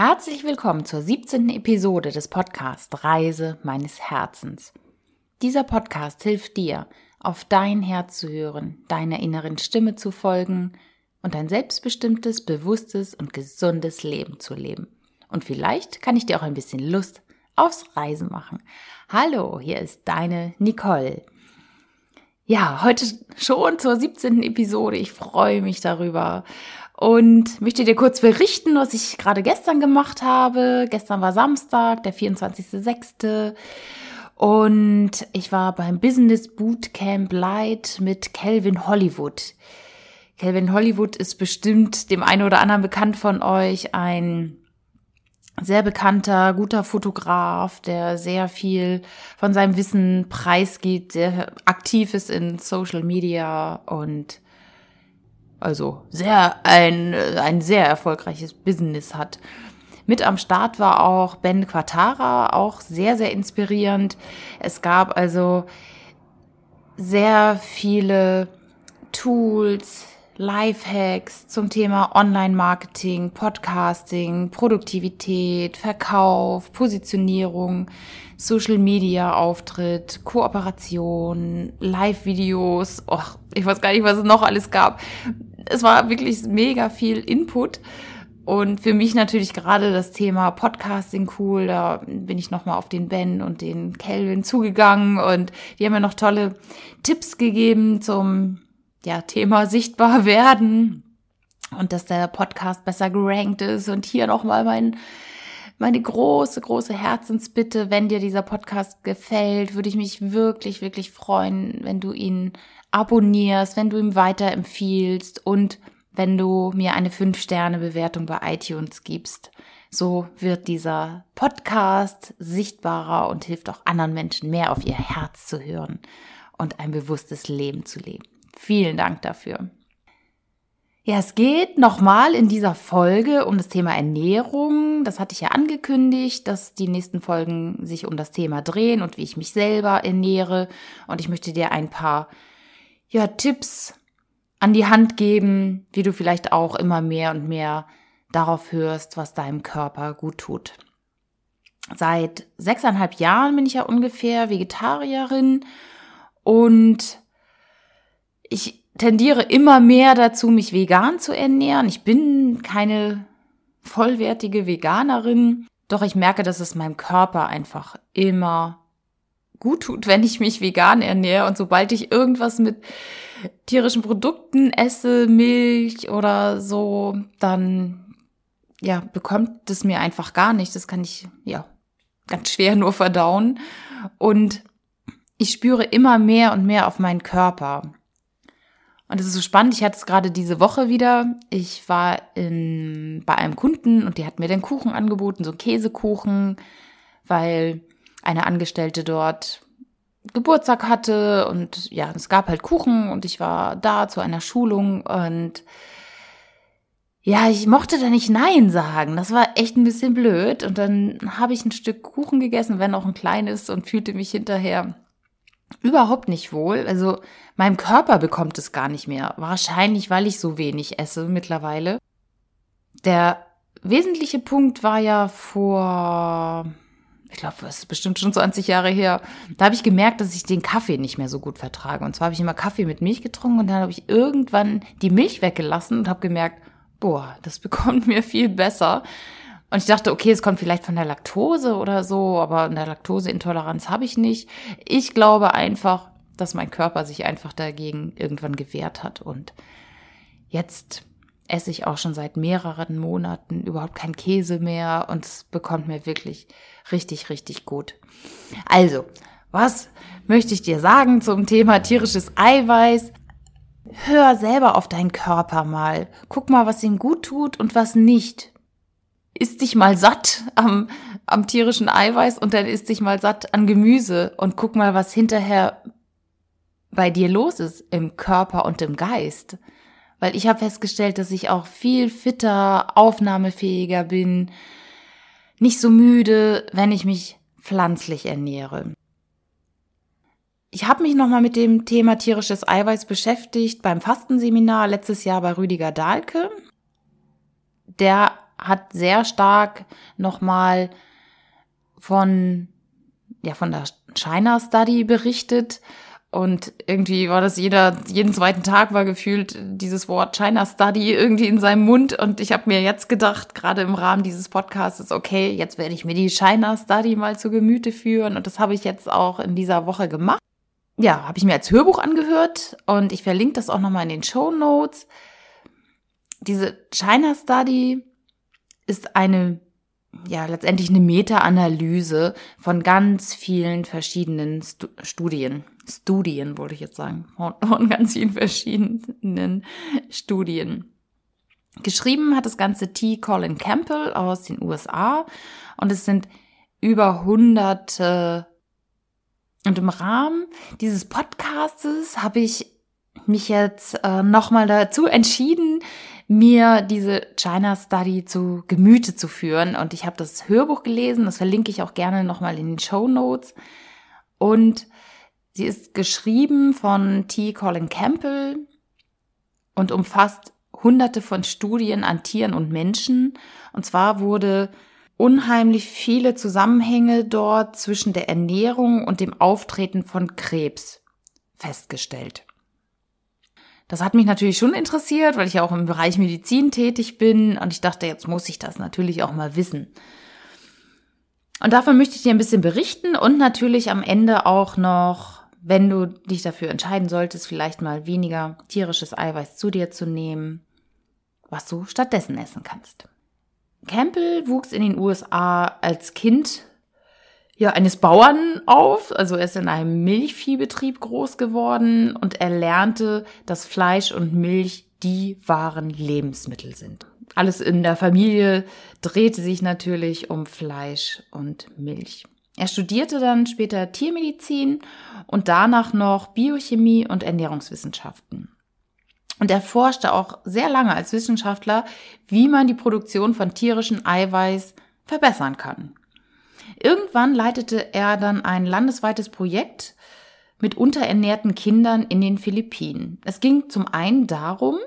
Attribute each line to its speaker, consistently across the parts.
Speaker 1: Herzlich willkommen zur 17. Episode des Podcasts Reise meines Herzens. Dieser Podcast hilft dir, auf dein Herz zu hören, deiner inneren Stimme zu folgen und ein selbstbestimmtes, bewusstes und gesundes Leben zu leben. Und vielleicht kann ich dir auch ein bisschen Lust aufs Reisen machen. Hallo, hier ist deine Nicole. Ja, heute schon zur 17. Episode. Ich freue mich darüber und möchte dir kurz berichten, was ich gerade gestern gemacht habe. Gestern war Samstag, der 24.06. Und ich war beim Business Bootcamp Light mit Calvin Hollywood. Calvin Hollywood ist bestimmt dem einen oder anderen bekannt von euch, ein sehr bekannter, guter Fotograf, der sehr viel von seinem Wissen preisgibt, sehr aktiv ist in Social Media und also sehr ein, ein sehr erfolgreiches Business hat. Mit am Start war auch Ben Quatara, auch sehr, sehr inspirierend. Es gab also sehr viele Tools, Lifehacks zum Thema Online-Marketing, Podcasting, Produktivität, Verkauf, Positionierung, Social-Media-Auftritt, Kooperation, Live-Videos. ich weiß gar nicht, was es noch alles gab. Es war wirklich mega viel Input. Und für mich natürlich gerade das Thema Podcasting cool. Da bin ich nochmal auf den Ben und den Kelvin zugegangen und die haben mir noch tolle Tipps gegeben zum ja, Thema sichtbar werden und dass der Podcast besser gerankt ist. Und hier nochmal mein, meine große, große Herzensbitte, wenn dir dieser Podcast gefällt, würde ich mich wirklich, wirklich freuen, wenn du ihn abonnierst, wenn du ihm weiterempfiehlst und wenn du mir eine 5-Sterne-Bewertung bei iTunes gibst. So wird dieser Podcast sichtbarer und hilft auch anderen Menschen mehr auf ihr Herz zu hören und ein bewusstes Leben zu leben. Vielen Dank dafür. Ja, es geht nochmal in dieser Folge um das Thema Ernährung. Das hatte ich ja angekündigt, dass die nächsten Folgen sich um das Thema drehen und wie ich mich selber ernähre. Und ich möchte dir ein paar ja, Tipps an die Hand geben, wie du vielleicht auch immer mehr und mehr darauf hörst, was deinem Körper gut tut. Seit sechseinhalb Jahren bin ich ja ungefähr Vegetarierin und ich tendiere immer mehr dazu, mich vegan zu ernähren. Ich bin keine vollwertige Veganerin, doch ich merke, dass es meinem Körper einfach immer gut tut, wenn ich mich vegan ernähre. Und sobald ich irgendwas mit tierischen Produkten esse, Milch oder so, dann ja, bekommt es mir einfach gar nicht. Das kann ich ja ganz schwer nur verdauen. Und ich spüre immer mehr und mehr auf meinen Körper. Und es ist so spannend, ich hatte es gerade diese Woche wieder. Ich war in, bei einem Kunden und die hat mir den Kuchen angeboten, so Käsekuchen, weil eine Angestellte dort Geburtstag hatte und ja, es gab halt Kuchen und ich war da zu einer Schulung und ja, ich mochte da nicht Nein sagen. Das war echt ein bisschen blöd. Und dann habe ich ein Stück Kuchen gegessen, wenn auch ein kleines, und fühlte mich hinterher überhaupt nicht wohl. Also meinem Körper bekommt es gar nicht mehr. Wahrscheinlich, weil ich so wenig esse mittlerweile. Der wesentliche Punkt war ja vor, ich glaube, es ist bestimmt schon 20 Jahre her. Da habe ich gemerkt, dass ich den Kaffee nicht mehr so gut vertrage. Und zwar habe ich immer Kaffee mit Milch getrunken und dann habe ich irgendwann die Milch weggelassen und habe gemerkt, boah, das bekommt mir viel besser. Und ich dachte, okay, es kommt vielleicht von der Laktose oder so, aber eine Laktoseintoleranz habe ich nicht. Ich glaube einfach, dass mein Körper sich einfach dagegen irgendwann gewehrt hat. Und jetzt esse ich auch schon seit mehreren Monaten überhaupt kein Käse mehr und es bekommt mir wirklich richtig, richtig gut. Also, was möchte ich dir sagen zum Thema tierisches Eiweiß? Hör selber auf deinen Körper mal. Guck mal, was ihm gut tut und was nicht isst dich mal satt am, am tierischen Eiweiß und dann isst dich mal satt an Gemüse und guck mal, was hinterher bei dir los ist im Körper und im Geist. Weil ich habe festgestellt, dass ich auch viel fitter, aufnahmefähiger bin, nicht so müde, wenn ich mich pflanzlich ernähre. Ich habe mich nochmal mit dem Thema tierisches Eiweiß beschäftigt beim Fastenseminar letztes Jahr bei Rüdiger Dahlke. Der hat sehr stark nochmal von, ja, von der China Study berichtet. Und irgendwie war das jeder, jeden zweiten Tag war gefühlt dieses Wort China Study irgendwie in seinem Mund. Und ich habe mir jetzt gedacht, gerade im Rahmen dieses Podcasts, okay, jetzt werde ich mir die China Study mal zu Gemüte führen. Und das habe ich jetzt auch in dieser Woche gemacht. Ja, habe ich mir als Hörbuch angehört und ich verlinke das auch nochmal in den Show Notes. Diese China Study ist eine ja letztendlich eine Meta-Analyse von ganz vielen verschiedenen Stu Studien. Studien wollte ich jetzt sagen, von, ganz vielen verschiedenen Studien. Geschrieben hat das Ganze T. Colin Campbell aus den USA und es sind über hunderte. Und im Rahmen dieses Podcastes habe ich mich jetzt äh, nochmal dazu entschieden, mir diese China Study zu Gemüte zu führen. Und ich habe das Hörbuch gelesen, das verlinke ich auch gerne nochmal in den Show Notes. Und sie ist geschrieben von T. Colin Campbell und umfasst hunderte von Studien an Tieren und Menschen. Und zwar wurde unheimlich viele Zusammenhänge dort zwischen der Ernährung und dem Auftreten von Krebs festgestellt. Das hat mich natürlich schon interessiert, weil ich ja auch im Bereich Medizin tätig bin und ich dachte, jetzt muss ich das natürlich auch mal wissen. Und davon möchte ich dir ein bisschen berichten und natürlich am Ende auch noch, wenn du dich dafür entscheiden solltest, vielleicht mal weniger tierisches Eiweiß zu dir zu nehmen, was du stattdessen essen kannst. Campbell wuchs in den USA als Kind ja, eines Bauern auf. Also er ist in einem Milchviehbetrieb groß geworden und er lernte, dass Fleisch und Milch die wahren Lebensmittel sind. Alles in der Familie drehte sich natürlich um Fleisch und Milch. Er studierte dann später Tiermedizin und danach noch Biochemie und Ernährungswissenschaften. Und er forschte auch sehr lange als Wissenschaftler, wie man die Produktion von tierischem Eiweiß verbessern kann. Irgendwann leitete er dann ein landesweites Projekt mit unterernährten Kindern in den Philippinen. Es ging zum einen darum,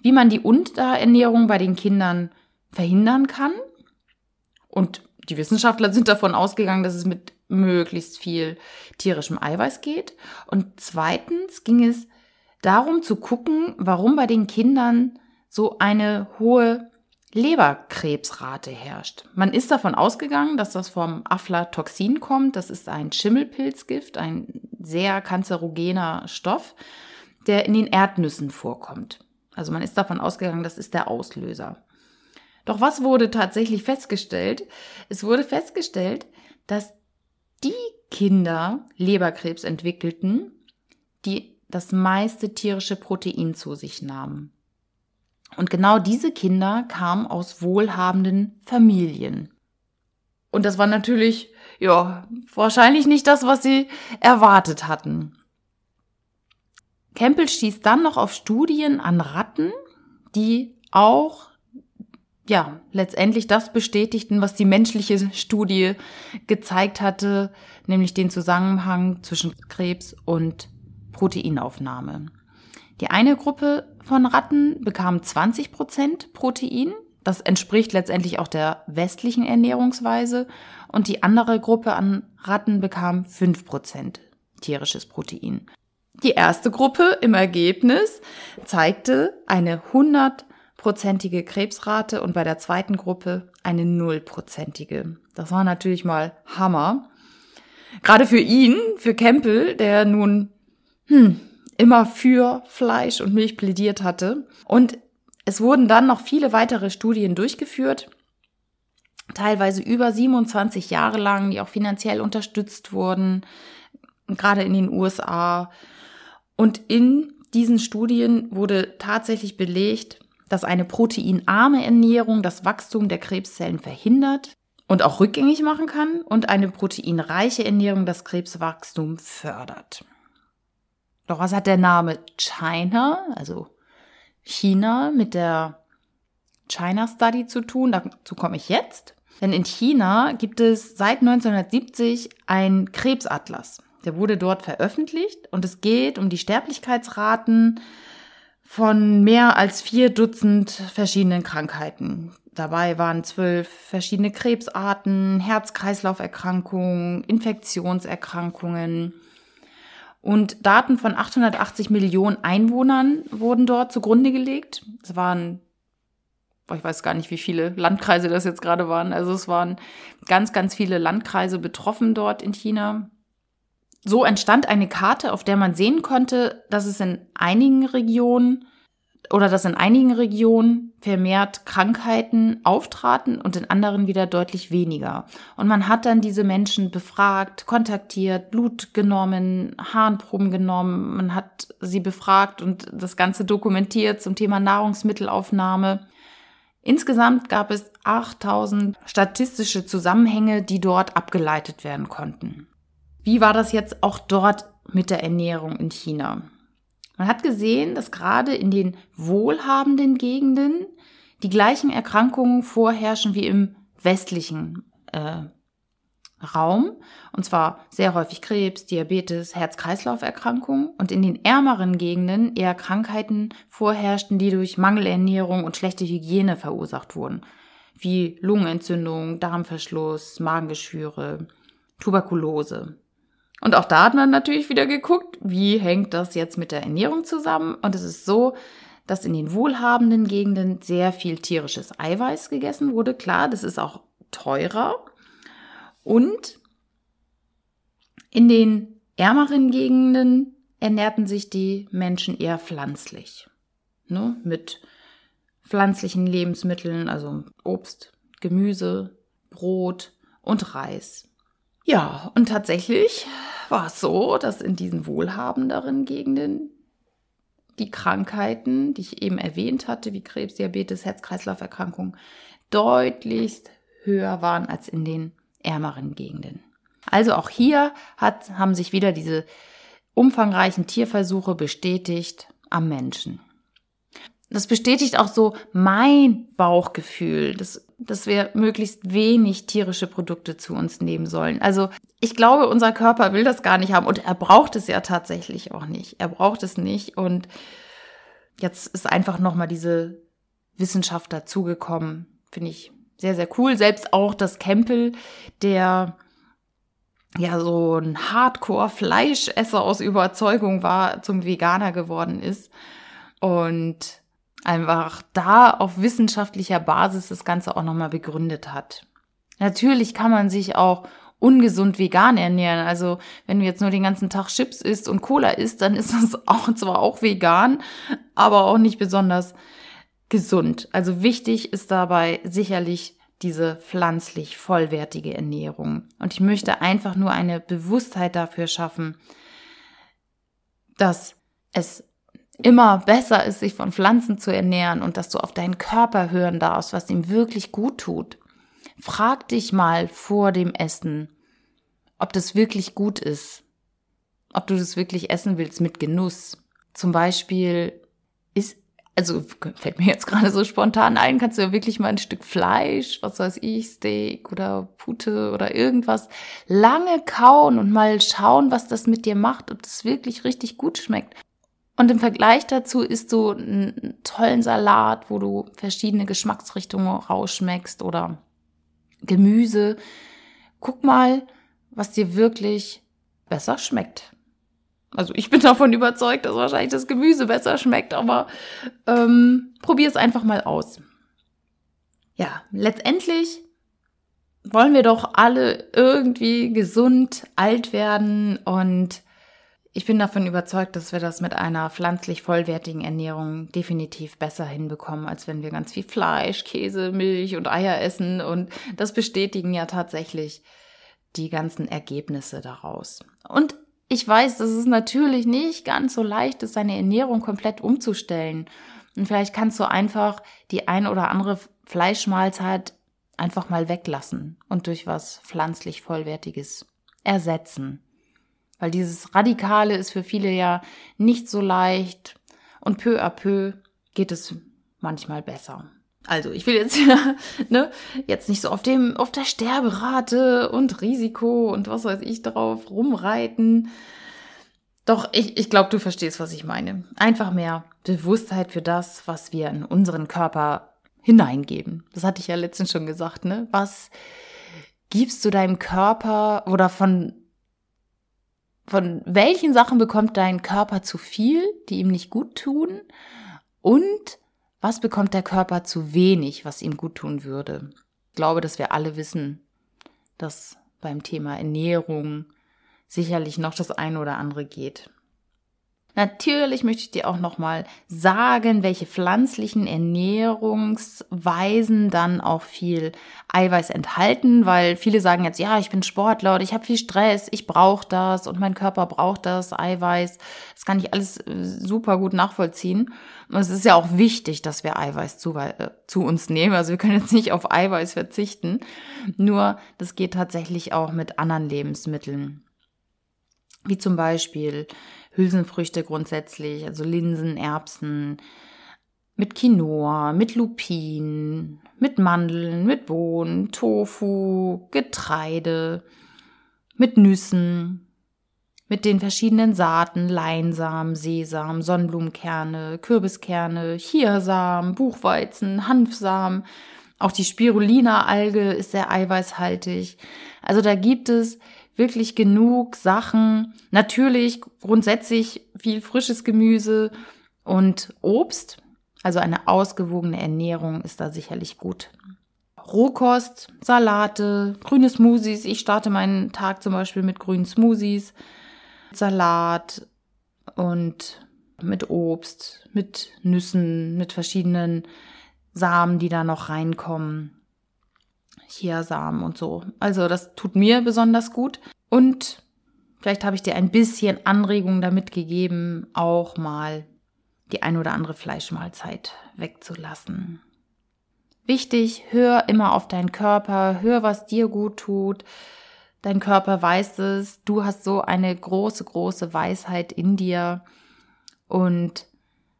Speaker 1: wie man die Unterernährung bei den Kindern verhindern kann. Und die Wissenschaftler sind davon ausgegangen, dass es mit möglichst viel tierischem Eiweiß geht. Und zweitens ging es darum zu gucken, warum bei den Kindern so eine hohe Leberkrebsrate herrscht. Man ist davon ausgegangen, dass das vom Aflatoxin kommt. Das ist ein Schimmelpilzgift, ein sehr kanzerogener Stoff, der in den Erdnüssen vorkommt. Also man ist davon ausgegangen, das ist der Auslöser. Doch was wurde tatsächlich festgestellt? Es wurde festgestellt, dass die Kinder Leberkrebs entwickelten, die das meiste tierische Protein zu sich nahmen. Und genau diese Kinder kamen aus wohlhabenden Familien. Und das war natürlich, ja, wahrscheinlich nicht das, was sie erwartet hatten. Campbell stieß dann noch auf Studien an Ratten, die auch, ja, letztendlich das bestätigten, was die menschliche Studie gezeigt hatte, nämlich den Zusammenhang zwischen Krebs und Proteinaufnahme. Die eine Gruppe von Ratten bekam 20 Prozent Protein. Das entspricht letztendlich auch der westlichen Ernährungsweise. Und die andere Gruppe an Ratten bekam 5 Prozent tierisches Protein. Die erste Gruppe im Ergebnis zeigte eine 100-prozentige Krebsrate und bei der zweiten Gruppe eine 0-prozentige. Das war natürlich mal Hammer. Gerade für ihn, für Campbell, der nun, hm, immer für Fleisch und Milch plädiert hatte. Und es wurden dann noch viele weitere Studien durchgeführt, teilweise über 27 Jahre lang, die auch finanziell unterstützt wurden, gerade in den USA. Und in diesen Studien wurde tatsächlich belegt, dass eine proteinarme Ernährung das Wachstum der Krebszellen verhindert und auch rückgängig machen kann und eine proteinreiche Ernährung das Krebswachstum fördert. Doch was hat der Name China, also China, mit der China Study zu tun? Dazu komme ich jetzt. Denn in China gibt es seit 1970 einen Krebsatlas. Der wurde dort veröffentlicht und es geht um die Sterblichkeitsraten von mehr als vier Dutzend verschiedenen Krankheiten. Dabei waren zwölf verschiedene Krebsarten, Herz-Kreislauf-Erkrankungen, Infektionserkrankungen. Und Daten von 880 Millionen Einwohnern wurden dort zugrunde gelegt. Es waren, ich weiß gar nicht, wie viele Landkreise das jetzt gerade waren. Also es waren ganz, ganz viele Landkreise betroffen dort in China. So entstand eine Karte, auf der man sehen konnte, dass es in einigen Regionen oder dass in einigen Regionen vermehrt Krankheiten auftraten und in anderen wieder deutlich weniger. Und man hat dann diese Menschen befragt, kontaktiert, Blut genommen, Harnproben genommen, man hat sie befragt und das Ganze dokumentiert zum Thema Nahrungsmittelaufnahme. Insgesamt gab es 8000 statistische Zusammenhänge, die dort abgeleitet werden konnten. Wie war das jetzt auch dort mit der Ernährung in China? Man hat gesehen, dass gerade in den wohlhabenden Gegenden die gleichen Erkrankungen vorherrschen wie im westlichen äh, Raum. Und zwar sehr häufig Krebs, Diabetes, Herz-Kreislauf-Erkrankungen. Und in den ärmeren Gegenden eher Krankheiten vorherrschten, die durch Mangelernährung und schlechte Hygiene verursacht wurden. Wie Lungenentzündung, Darmverschluss, Magengeschwüre, Tuberkulose. Und auch da hat man natürlich wieder geguckt, wie hängt das jetzt mit der Ernährung zusammen. Und es ist so, dass in den wohlhabenden Gegenden sehr viel tierisches Eiweiß gegessen wurde. Klar, das ist auch teurer. Und in den ärmeren Gegenden ernährten sich die Menschen eher pflanzlich. Ne? Mit pflanzlichen Lebensmitteln, also Obst, Gemüse, Brot und Reis. Ja, und tatsächlich war es so, dass in diesen wohlhabenderen Gegenden die Krankheiten, die ich eben erwähnt hatte, wie Krebs, Diabetes, Herz-Kreislauf-Erkrankungen, deutlichst höher waren als in den ärmeren Gegenden. Also auch hier hat, haben sich wieder diese umfangreichen Tierversuche bestätigt am Menschen. Das bestätigt auch so mein Bauchgefühl, dass, dass wir möglichst wenig tierische Produkte zu uns nehmen sollen. Also ich glaube, unser Körper will das gar nicht haben und er braucht es ja tatsächlich auch nicht. Er braucht es nicht und jetzt ist einfach nochmal diese Wissenschaft dazugekommen. Finde ich sehr, sehr cool. Selbst auch das Campbell, der ja so ein Hardcore-Fleischesser aus Überzeugung war, zum Veganer geworden ist. Und einfach da auf wissenschaftlicher Basis das Ganze auch nochmal begründet hat. Natürlich kann man sich auch ungesund vegan ernähren. Also wenn du jetzt nur den ganzen Tag Chips isst und Cola isst, dann ist das auch zwar auch vegan, aber auch nicht besonders gesund. Also wichtig ist dabei sicherlich diese pflanzlich vollwertige Ernährung. Und ich möchte einfach nur eine Bewusstheit dafür schaffen, dass es immer besser ist, sich von Pflanzen zu ernähren und dass du auf deinen Körper hören darfst, was ihm wirklich gut tut. Frag dich mal vor dem Essen, ob das wirklich gut ist, ob du das wirklich essen willst mit Genuss. Zum Beispiel ist, also fällt mir jetzt gerade so spontan ein, kannst du ja wirklich mal ein Stück Fleisch, was weiß ich, Steak oder Pute oder irgendwas, lange kauen und mal schauen, was das mit dir macht, ob das wirklich richtig gut schmeckt. Und im Vergleich dazu isst du einen tollen Salat, wo du verschiedene Geschmacksrichtungen rausschmeckst oder Gemüse. Guck mal, was dir wirklich besser schmeckt. Also ich bin davon überzeugt, dass wahrscheinlich das Gemüse besser schmeckt, aber ähm, probier es einfach mal aus. Ja, letztendlich wollen wir doch alle irgendwie gesund alt werden und ich bin davon überzeugt, dass wir das mit einer pflanzlich vollwertigen Ernährung definitiv besser hinbekommen, als wenn wir ganz viel Fleisch, Käse, Milch und Eier essen. Und das bestätigen ja tatsächlich die ganzen Ergebnisse daraus. Und ich weiß, dass es natürlich nicht ganz so leicht ist, seine Ernährung komplett umzustellen. Und vielleicht kannst du einfach die ein oder andere Fleischmahlzeit einfach mal weglassen und durch was pflanzlich Vollwertiges ersetzen. Weil dieses Radikale ist für viele ja nicht so leicht und peu à peu geht es manchmal besser. Also ich will jetzt ja, ne, jetzt nicht so auf dem, auf der Sterberate und Risiko und was weiß ich drauf rumreiten. Doch, ich, ich glaube, du verstehst, was ich meine. Einfach mehr Bewusstheit für das, was wir in unseren Körper hineingeben. Das hatte ich ja letztens schon gesagt, ne? Was gibst du deinem Körper oder von, von welchen Sachen bekommt dein Körper zu viel, die ihm nicht gut tun? Und was bekommt der Körper zu wenig, was ihm gut tun würde? Ich glaube, dass wir alle wissen, dass beim Thema Ernährung sicherlich noch das eine oder andere geht. Natürlich möchte ich dir auch nochmal sagen, welche pflanzlichen Ernährungsweisen dann auch viel Eiweiß enthalten, weil viele sagen jetzt, ja, ich bin Sportler oder ich habe viel Stress, ich brauche das und mein Körper braucht das Eiweiß. Das kann ich alles äh, super gut nachvollziehen. Und es ist ja auch wichtig, dass wir Eiweiß zu, äh, zu uns nehmen. Also wir können jetzt nicht auf Eiweiß verzichten. Nur das geht tatsächlich auch mit anderen Lebensmitteln. Wie zum Beispiel Hülsenfrüchte grundsätzlich, also Linsen, Erbsen, mit Quinoa, mit Lupin, mit Mandeln, mit Bohnen, Tofu, Getreide, mit Nüssen, mit den verschiedenen Saaten, Leinsamen, Sesam, Sonnenblumenkerne, Kürbiskerne, Chiasamen, Buchweizen, Hanfsamen. Auch die Spirulina-Alge ist sehr eiweißhaltig. Also da gibt es wirklich genug Sachen. Natürlich grundsätzlich viel frisches Gemüse und Obst. Also eine ausgewogene Ernährung ist da sicherlich gut. Rohkost, Salate, grüne Smoothies. Ich starte meinen Tag zum Beispiel mit grünen Smoothies, Salat und mit Obst, mit Nüssen, mit verschiedenen Samen, die da noch reinkommen. Chiasamen und so. Also das tut mir besonders gut. Und vielleicht habe ich dir ein bisschen Anregung damit gegeben, auch mal die ein oder andere Fleischmahlzeit wegzulassen. Wichtig, hör immer auf deinen Körper, hör, was dir gut tut. Dein Körper weiß es, du hast so eine große, große Weisheit in dir und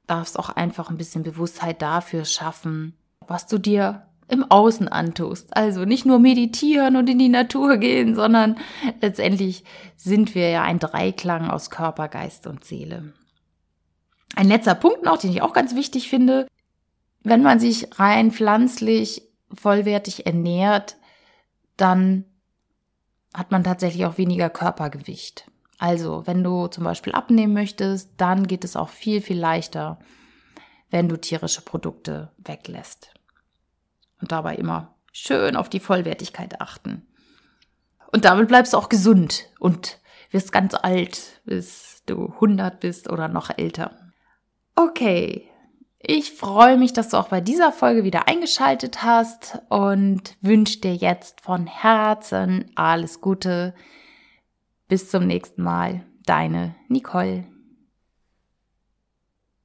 Speaker 1: darfst auch einfach ein bisschen Bewusstheit dafür schaffen, was du dir im Außen antust. Also nicht nur meditieren und in die Natur gehen, sondern letztendlich sind wir ja ein Dreiklang aus Körper, Geist und Seele. Ein letzter Punkt noch, den ich auch ganz wichtig finde. Wenn man sich rein pflanzlich vollwertig ernährt, dann hat man tatsächlich auch weniger Körpergewicht. Also, wenn du zum Beispiel abnehmen möchtest, dann geht es auch viel, viel leichter, wenn du tierische Produkte weglässt und dabei immer schön auf die Vollwertigkeit achten. Und damit bleibst du auch gesund und wirst ganz alt, bis du 100 bist oder noch älter. Okay, ich freue mich, dass du auch bei dieser Folge wieder eingeschaltet hast und wünsche dir jetzt von Herzen alles Gute. Bis zum nächsten Mal. Deine Nicole.